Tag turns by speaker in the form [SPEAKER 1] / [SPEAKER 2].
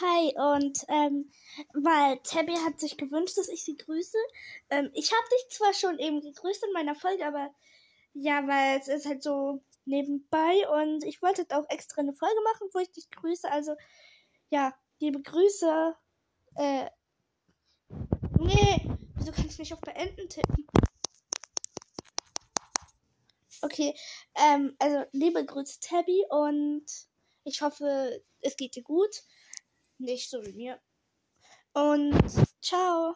[SPEAKER 1] Hi, und ähm, weil Tabby hat sich gewünscht, dass ich sie grüße. Ähm, ich habe dich zwar schon eben gegrüßt in meiner Folge, aber ja, weil es ist halt so nebenbei und ich wollte halt auch extra eine Folge machen, wo ich dich grüße. Also ja, liebe Grüße. Äh, nee, wieso kann ich nicht auf Beenden tippen? Okay, ähm, also liebe Grüße Tabby und ich hoffe, es geht dir gut. Nicht so wie mir. Und ciao.